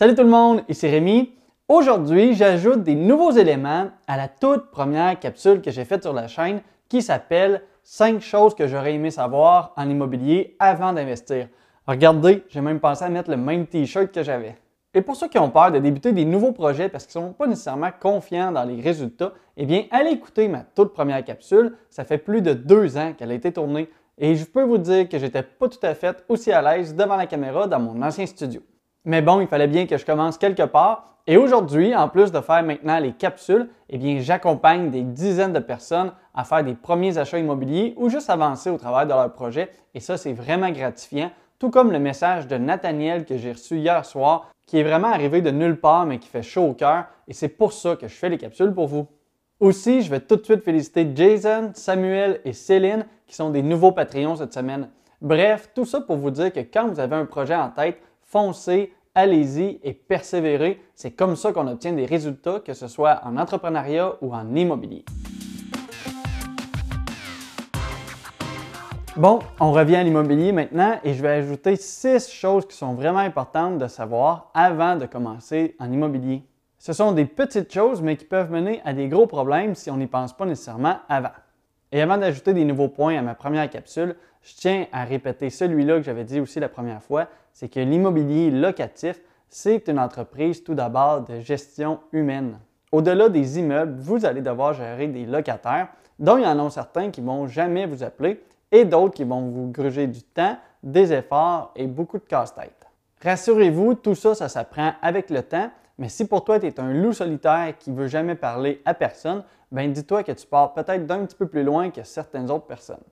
Salut tout le monde, ici Rémi. Aujourd'hui, j'ajoute des nouveaux éléments à la toute première capsule que j'ai faite sur la chaîne qui s'appelle 5 choses que j'aurais aimé savoir en immobilier avant d'investir. Regardez, j'ai même pensé à mettre le même t-shirt que j'avais. Et pour ceux qui ont peur de débuter des nouveaux projets parce qu'ils ne sont pas nécessairement confiants dans les résultats, eh bien, allez écouter ma toute première capsule. Ça fait plus de deux ans qu'elle a été tournée et je peux vous dire que j'étais pas tout à fait aussi à l'aise devant la caméra dans mon ancien studio. Mais bon, il fallait bien que je commence quelque part. Et aujourd'hui, en plus de faire maintenant les capsules, eh bien, j'accompagne des dizaines de personnes à faire des premiers achats immobiliers ou juste avancer au travers de leur projet. Et ça, c'est vraiment gratifiant. Tout comme le message de Nathaniel que j'ai reçu hier soir, qui est vraiment arrivé de nulle part, mais qui fait chaud au cœur. Et c'est pour ça que je fais les capsules pour vous. Aussi, je vais tout de suite féliciter Jason, Samuel et Céline, qui sont des nouveaux Patreons cette semaine. Bref, tout ça pour vous dire que quand vous avez un projet en tête, foncez, allez-y et persévérez. C'est comme ça qu'on obtient des résultats, que ce soit en entrepreneuriat ou en immobilier. Bon, on revient à l'immobilier maintenant et je vais ajouter six choses qui sont vraiment importantes de savoir avant de commencer en immobilier. Ce sont des petites choses, mais qui peuvent mener à des gros problèmes si on n'y pense pas nécessairement avant. Et avant d'ajouter des nouveaux points à ma première capsule, je tiens à répéter celui-là que j'avais dit aussi la première fois, c'est que l'immobilier locatif, c'est une entreprise tout d'abord de gestion humaine. Au-delà des immeubles, vous allez devoir gérer des locataires, dont il y en a certains qui ne vont jamais vous appeler et d'autres qui vont vous gruger du temps, des efforts et beaucoup de casse-tête. Rassurez-vous, tout ça, ça s'apprend avec le temps, mais si pour toi tu es un loup solitaire qui ne veut jamais parler à personne, ben dis-toi que tu pars peut-être d'un petit peu plus loin que certaines autres personnes.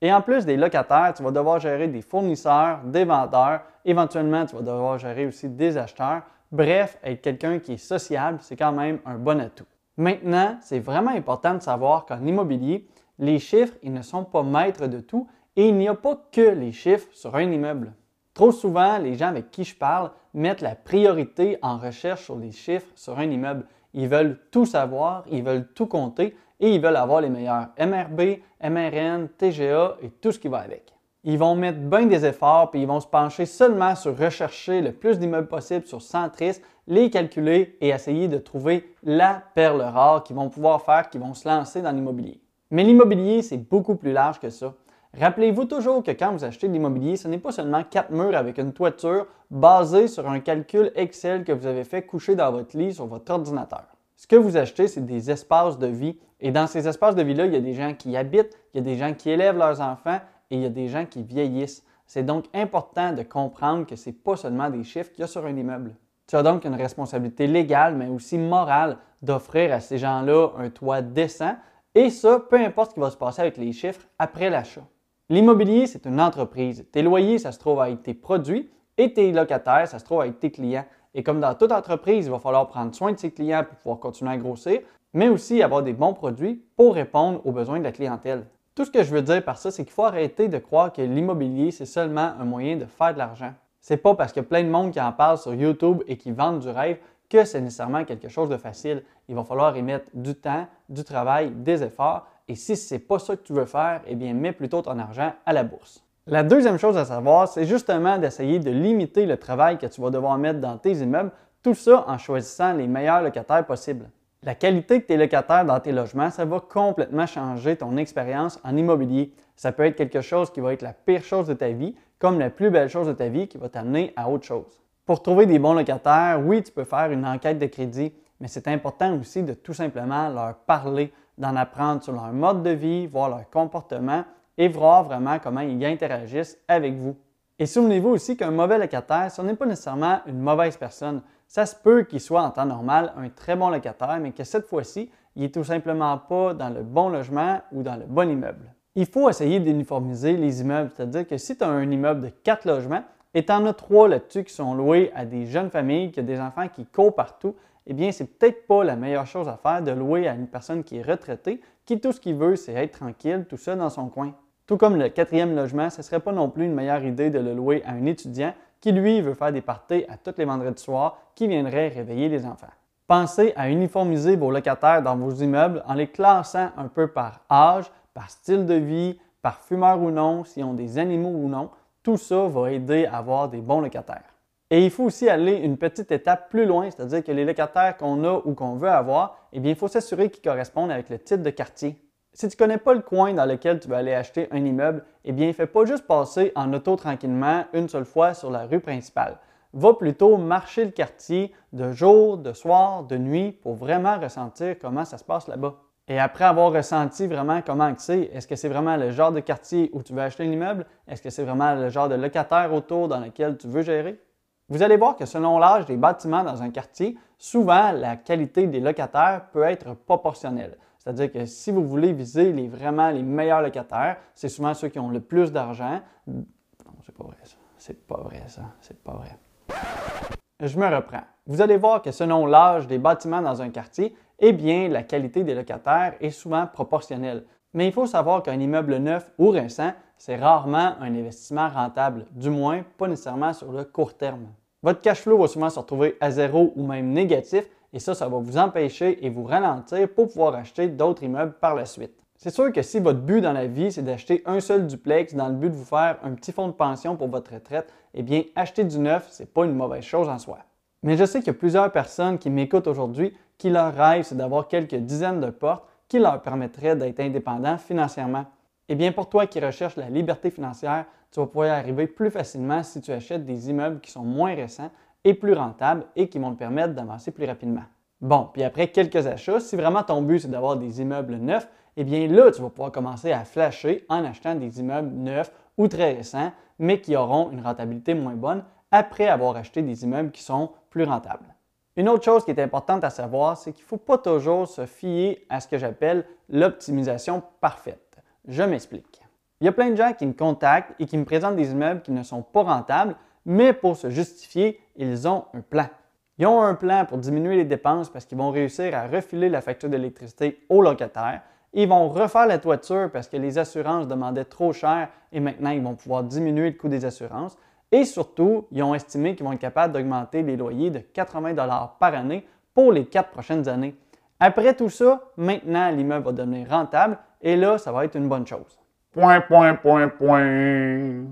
Et en plus des locataires, tu vas devoir gérer des fournisseurs, des vendeurs, éventuellement tu vas devoir gérer aussi des acheteurs. Bref, être quelqu'un qui est sociable, c'est quand même un bon atout. Maintenant, c'est vraiment important de savoir qu'en immobilier, les chiffres, ils ne sont pas maîtres de tout et il n'y a pas que les chiffres sur un immeuble. Trop souvent, les gens avec qui je parle mettent la priorité en recherche sur les chiffres sur un immeuble. Ils veulent tout savoir, ils veulent tout compter et ils veulent avoir les meilleurs MRB, MRN, TGA et tout ce qui va avec. Ils vont mettre bien des efforts puis ils vont se pencher seulement sur rechercher le plus d'immeubles possible sur Centris, les calculer et essayer de trouver la perle rare qu'ils vont pouvoir faire, qu'ils vont se lancer dans l'immobilier. Mais l'immobilier, c'est beaucoup plus large que ça. Rappelez-vous toujours que quand vous achetez de l'immobilier, ce n'est pas seulement quatre murs avec une toiture basée sur un calcul Excel que vous avez fait coucher dans votre lit sur votre ordinateur. Ce que vous achetez, c'est des espaces de vie. Et dans ces espaces de vie-là, il y a des gens qui habitent, il y a des gens qui élèvent leurs enfants et il y a des gens qui vieillissent. C'est donc important de comprendre que ce n'est pas seulement des chiffres qu'il y a sur un immeuble. Tu as donc une responsabilité légale, mais aussi morale, d'offrir à ces gens-là un toit décent, et ça, peu importe ce qui va se passer avec les chiffres après l'achat. L'immobilier, c'est une entreprise. Tes loyers, ça se trouve être tes produits et tes locataires, ça se trouve être tes clients. Et comme dans toute entreprise, il va falloir prendre soin de ses clients pour pouvoir continuer à grossir, mais aussi avoir des bons produits pour répondre aux besoins de la clientèle. Tout ce que je veux dire par ça, c'est qu'il faut arrêter de croire que l'immobilier, c'est seulement un moyen de faire de l'argent. C'est pas parce qu'il y a plein de monde qui en parle sur YouTube et qui vendent du rêve que c'est nécessairement quelque chose de facile. Il va falloir y mettre du temps, du travail, des efforts et si ce n'est pas ça que tu veux faire, eh bien, mets plutôt ton argent à la bourse. La deuxième chose à savoir, c'est justement d'essayer de limiter le travail que tu vas devoir mettre dans tes immeubles, tout ça en choisissant les meilleurs locataires possibles. La qualité de tes locataires dans tes logements, ça va complètement changer ton expérience en immobilier. Ça peut être quelque chose qui va être la pire chose de ta vie, comme la plus belle chose de ta vie qui va t'amener à autre chose. Pour trouver des bons locataires, oui, tu peux faire une enquête de crédit, mais c'est important aussi de tout simplement leur parler, d'en apprendre sur leur mode de vie, voir leur comportement et voir vraiment comment ils interagissent avec vous. Et souvenez-vous aussi qu'un mauvais locataire, ce n'est pas nécessairement une mauvaise personne. Ça se peut qu'il soit en temps normal un très bon locataire, mais que cette fois-ci, il n'est tout simplement pas dans le bon logement ou dans le bon immeuble. Il faut essayer d'uniformiser les immeubles, c'est-à-dire que si tu as un immeuble de quatre logements et tu en as trois là-dessus qui sont loués à des jeunes familles, qui ont des enfants qui courent partout, eh bien, c'est peut-être pas la meilleure chose à faire de louer à une personne qui est retraitée, qui tout ce qu'il veut, c'est être tranquille, tout seul dans son coin. Tout comme le quatrième logement, ce ne serait pas non plus une meilleure idée de le louer à un étudiant qui, lui, veut faire des parties à tous les vendredis soirs, qui viendrait réveiller les enfants. Pensez à uniformiser vos locataires dans vos immeubles en les classant un peu par âge, par style de vie, par fumeur ou non, s'ils ont des animaux ou non. Tout ça va aider à avoir des bons locataires. Et il faut aussi aller une petite étape plus loin, c'est-à-dire que les locataires qu'on a ou qu'on veut avoir, eh bien, il faut s'assurer qu'ils correspondent avec le type de quartier. Si tu ne connais pas le coin dans lequel tu vas aller acheter un immeuble, eh bien, fais pas juste passer en auto tranquillement une seule fois sur la rue principale. Va plutôt marcher le quartier de jour, de soir, de nuit pour vraiment ressentir comment ça se passe là-bas. Et après avoir ressenti vraiment comment c'est, est-ce que c'est vraiment le genre de quartier où tu veux acheter un immeuble? Est-ce que c'est vraiment le genre de locataire autour dans lequel tu veux gérer? Vous allez voir que selon l'âge des bâtiments dans un quartier, souvent la qualité des locataires peut être proportionnelle. C'est-à-dire que si vous voulez viser les, vraiment les meilleurs locataires, c'est souvent ceux qui ont le plus d'argent. Non, c'est pas vrai ça. C'est pas vrai ça. C'est pas vrai. Je me reprends. Vous allez voir que selon l'âge des bâtiments dans un quartier, eh bien, la qualité des locataires est souvent proportionnelle. Mais il faut savoir qu'un immeuble neuf ou récent, c'est rarement un investissement rentable, du moins pas nécessairement sur le court terme. Votre cash flow va souvent se retrouver à zéro ou même négatif et ça, ça va vous empêcher et vous ralentir pour pouvoir acheter d'autres immeubles par la suite. C'est sûr que si votre but dans la vie, c'est d'acheter un seul duplex dans le but de vous faire un petit fonds de pension pour votre retraite, eh bien, acheter du neuf, ce n'est pas une mauvaise chose en soi. Mais je sais qu'il y a plusieurs personnes qui m'écoutent aujourd'hui qui leur rêve, c'est d'avoir quelques dizaines de portes qui leur permettraient d'être indépendants financièrement. Eh bien, pour toi qui recherches la liberté financière, tu vas pouvoir y arriver plus facilement si tu achètes des immeubles qui sont moins récents et plus rentables et qui vont te permettre d'avancer plus rapidement. Bon, puis après quelques achats, si vraiment ton but c'est d'avoir des immeubles neufs, eh bien là, tu vas pouvoir commencer à flasher en achetant des immeubles neufs ou très récents, mais qui auront une rentabilité moins bonne après avoir acheté des immeubles qui sont plus rentables. Une autre chose qui est importante à savoir, c'est qu'il ne faut pas toujours se fier à ce que j'appelle l'optimisation parfaite. Je m'explique. Il y a plein de gens qui me contactent et qui me présentent des immeubles qui ne sont pas rentables, mais pour se justifier, ils ont un plan. Ils ont un plan pour diminuer les dépenses parce qu'ils vont réussir à refiler la facture d'électricité aux locataires. Ils vont refaire la toiture parce que les assurances demandaient trop cher et maintenant ils vont pouvoir diminuer le coût des assurances. Et surtout, ils ont estimé qu'ils vont être capables d'augmenter les loyers de 80 par année pour les quatre prochaines années. Après tout ça, maintenant, l'immeuble va devenir rentable et là, ça va être une bonne chose. Point, point, point, point.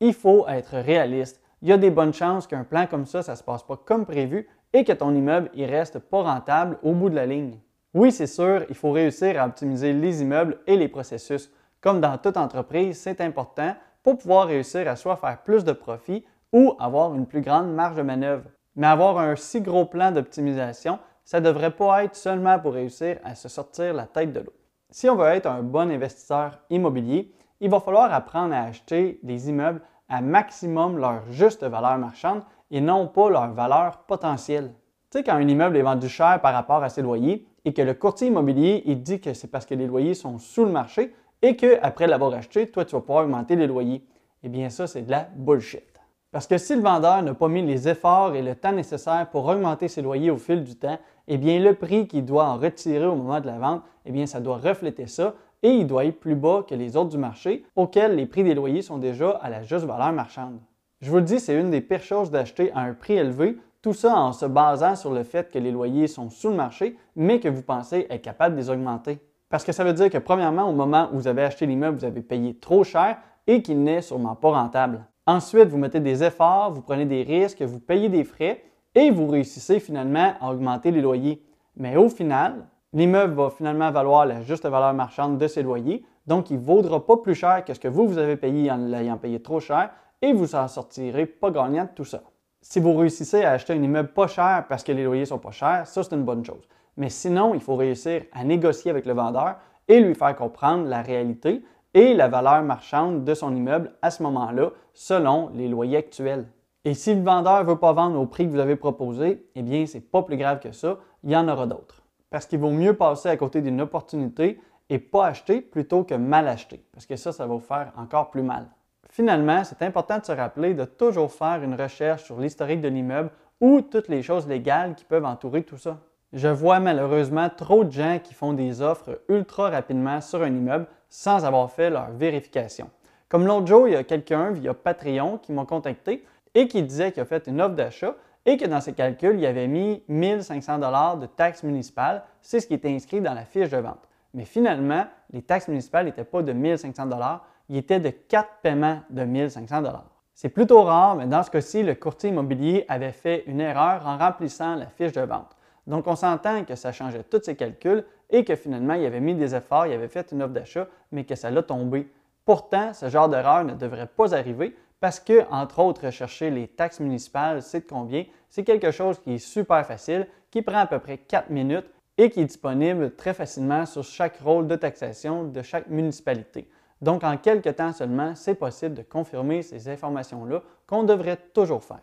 Il faut être réaliste. Il y a des bonnes chances qu'un plan comme ça, ça ne se passe pas comme prévu et que ton immeuble ne reste pas rentable au bout de la ligne. Oui, c'est sûr, il faut réussir à optimiser les immeubles et les processus. Comme dans toute entreprise, c'est important pour pouvoir réussir à soit faire plus de profit ou avoir une plus grande marge de manœuvre. Mais avoir un si gros plan d'optimisation, ça ne devrait pas être seulement pour réussir à se sortir la tête de l'eau. Si on veut être un bon investisseur immobilier, il va falloir apprendre à acheter des immeubles à maximum leur juste valeur marchande et non pas leur valeur potentielle. Tu sais, quand un immeuble est vendu cher par rapport à ses loyers et que le courtier immobilier il dit que c'est parce que les loyers sont sous le marché, et qu'après l'avoir acheté, toi, tu vas pouvoir augmenter les loyers. Eh bien, ça, c'est de la bullshit. Parce que si le vendeur n'a pas mis les efforts et le temps nécessaires pour augmenter ses loyers au fil du temps, eh bien, le prix qu'il doit en retirer au moment de la vente, eh bien, ça doit refléter ça et il doit être plus bas que les autres du marché auxquels les prix des loyers sont déjà à la juste valeur marchande. Je vous le dis, c'est une des pires choses d'acheter à un prix élevé, tout ça en se basant sur le fait que les loyers sont sous le marché, mais que vous pensez être capable de les augmenter. Parce que ça veut dire que, premièrement, au moment où vous avez acheté l'immeuble, vous avez payé trop cher et qu'il n'est sûrement pas rentable. Ensuite, vous mettez des efforts, vous prenez des risques, vous payez des frais et vous réussissez finalement à augmenter les loyers. Mais au final, l'immeuble va finalement valoir la juste valeur marchande de ses loyers, donc il ne vaudra pas plus cher que ce que vous, vous avez payé en l'ayant payé trop cher et vous en sortirez pas gagnant de tout ça. Si vous réussissez à acheter un immeuble pas cher parce que les loyers sont pas chers, ça c'est une bonne chose. Mais sinon, il faut réussir à négocier avec le vendeur et lui faire comprendre la réalité et la valeur marchande de son immeuble à ce moment-là, selon les loyers actuels. Et si le vendeur ne veut pas vendre au prix que vous avez proposé, eh bien, ce n'est pas plus grave que ça, il y en aura d'autres. Parce qu'il vaut mieux passer à côté d'une opportunité et pas acheter plutôt que mal acheter, parce que ça, ça va vous faire encore plus mal. Finalement, c'est important de se rappeler de toujours faire une recherche sur l'historique de l'immeuble ou toutes les choses légales qui peuvent entourer tout ça. Je vois malheureusement trop de gens qui font des offres ultra rapidement sur un immeuble sans avoir fait leur vérification. Comme l'autre jour, il y a quelqu'un via Patreon qui m'a contacté et qui disait qu'il a fait une offre d'achat et que dans ses calculs, il avait mis 1500 dollars de taxes municipales. C'est ce qui était inscrit dans la fiche de vente. Mais finalement, les taxes municipales n'étaient pas de 1500 dollars, ils étaient de quatre paiements de 1500 dollars. C'est plutôt rare, mais dans ce cas-ci, le courtier immobilier avait fait une erreur en remplissant la fiche de vente. Donc, on s'entend que ça changeait tous ses calculs et que finalement, il avait mis des efforts, il avait fait une offre d'achat, mais que ça l'a tombé. Pourtant, ce genre d'erreur ne devrait pas arriver parce que, entre autres, rechercher les taxes municipales, c'est de combien, c'est quelque chose qui est super facile, qui prend à peu près 4 minutes et qui est disponible très facilement sur chaque rôle de taxation de chaque municipalité. Donc, en quelques temps seulement, c'est possible de confirmer ces informations-là qu'on devrait toujours faire.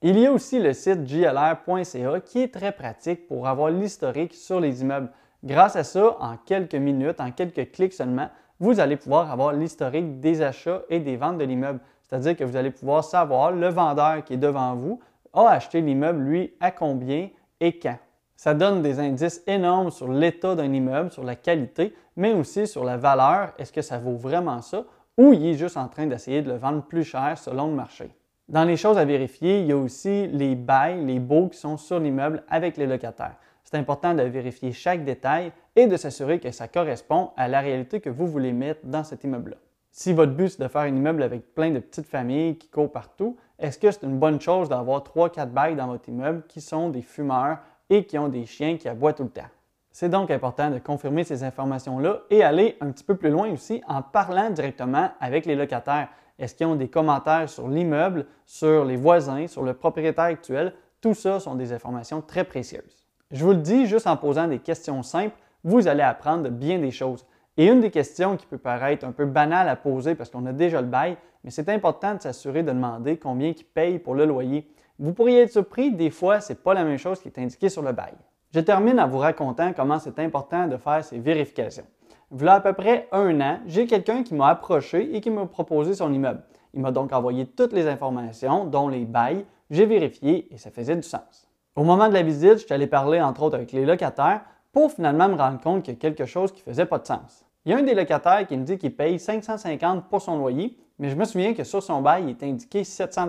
Il y a aussi le site glr.ca qui est très pratique pour avoir l'historique sur les immeubles. Grâce à ça, en quelques minutes, en quelques clics seulement, vous allez pouvoir avoir l'historique des achats et des ventes de l'immeuble. C'est-à-dire que vous allez pouvoir savoir le vendeur qui est devant vous a acheté l'immeuble, lui, à combien et quand. Ça donne des indices énormes sur l'état d'un immeuble, sur la qualité, mais aussi sur la valeur. Est-ce que ça vaut vraiment ça ou il est juste en train d'essayer de le vendre plus cher selon le marché? Dans les choses à vérifier, il y a aussi les bails, les baux qui sont sur l'immeuble avec les locataires. C'est important de vérifier chaque détail et de s'assurer que ça correspond à la réalité que vous voulez mettre dans cet immeuble-là. Si votre but c'est de faire un immeuble avec plein de petites familles qui courent partout, est-ce que c'est une bonne chose d'avoir 3-4 bails dans votre immeuble qui sont des fumeurs et qui ont des chiens qui aboient tout le temps? C'est donc important de confirmer ces informations-là et aller un petit peu plus loin aussi en parlant directement avec les locataires. Est-ce qu'ils ont des commentaires sur l'immeuble, sur les voisins, sur le propriétaire actuel? Tout ça sont des informations très précieuses. Je vous le dis, juste en posant des questions simples, vous allez apprendre bien des choses. Et une des questions qui peut paraître un peu banale à poser parce qu'on a déjà le bail, mais c'est important de s'assurer de demander combien ils payent pour le loyer. Vous pourriez être surpris, des fois, ce n'est pas la même chose qui est indiqué sur le bail. Je termine en vous racontant comment c'est important de faire ces vérifications. Voilà à peu près un an, j'ai quelqu'un qui m'a approché et qui m'a proposé son immeuble. Il m'a donc envoyé toutes les informations, dont les bails. J'ai vérifié et ça faisait du sens. Au moment de la visite, je suis allé parler entre autres avec les locataires pour finalement me rendre compte qu'il y a quelque chose qui ne faisait pas de sens. Il y a un des locataires qui me dit qu'il paye 550 pour son loyer, mais je me souviens que sur son bail, il est indiqué 700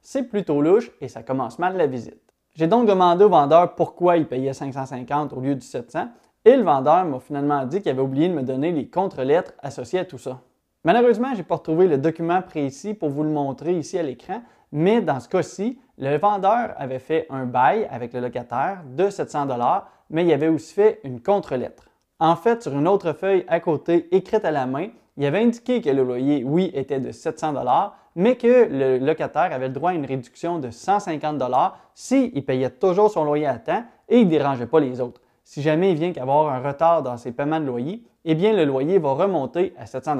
C'est plutôt louche et ça commence mal la visite. J'ai donc demandé au vendeur pourquoi il payait 550 au lieu du 700 et le vendeur m'a finalement dit qu'il avait oublié de me donner les contre-lettres associées à tout ça. Malheureusement, je n'ai pas retrouvé le document précis pour vous le montrer ici à l'écran, mais dans ce cas-ci, le vendeur avait fait un bail avec le locataire de 700 mais il avait aussi fait une contre-lettre. En fait, sur une autre feuille à côté, écrite à la main, il avait indiqué que le loyer, oui, était de 700 mais que le locataire avait le droit à une réduction de 150 s'il payait toujours son loyer à temps et il ne dérangeait pas les autres si jamais il vient qu'avoir un retard dans ses paiements de loyer, eh bien le loyer va remonter à 700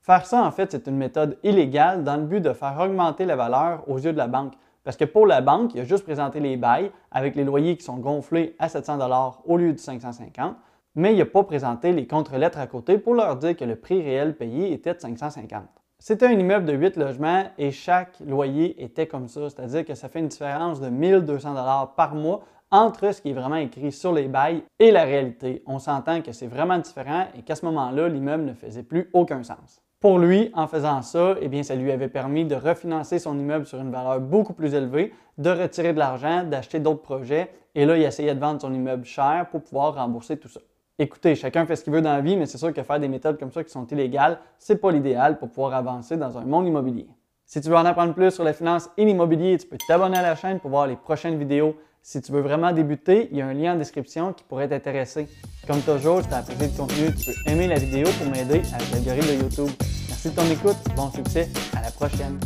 Faire ça, en fait, c'est une méthode illégale dans le but de faire augmenter la valeur aux yeux de la banque. Parce que pour la banque, il a juste présenté les bails avec les loyers qui sont gonflés à 700 au lieu de 550, mais il n'a pas présenté les contre-lettres à côté pour leur dire que le prix réel payé était de 550. C'était un immeuble de 8 logements et chaque loyer était comme ça, c'est-à-dire que ça fait une différence de 1200 par mois entre ce qui est vraiment écrit sur les bails et la réalité. On s'entend que c'est vraiment différent et qu'à ce moment-là, l'immeuble ne faisait plus aucun sens. Pour lui, en faisant ça, eh bien, ça lui avait permis de refinancer son immeuble sur une valeur beaucoup plus élevée, de retirer de l'argent, d'acheter d'autres projets, et là, il essayait de vendre son immeuble cher pour pouvoir rembourser tout ça. Écoutez, chacun fait ce qu'il veut dans la vie, mais c'est sûr que faire des méthodes comme ça qui sont illégales, c'est pas l'idéal pour pouvoir avancer dans un monde immobilier. Si tu veux en apprendre plus sur la finance et l'immobilier, tu peux t'abonner à la chaîne pour voir les prochaines vidéos. Si tu veux vraiment débuter, il y a un lien en description qui pourrait t'intéresser. Comme toujours, si tu as apprécié le contenu, tu peux aimer la vidéo pour m'aider avec l'algorithme de YouTube. Merci de ton écoute, bon succès, à la prochaine.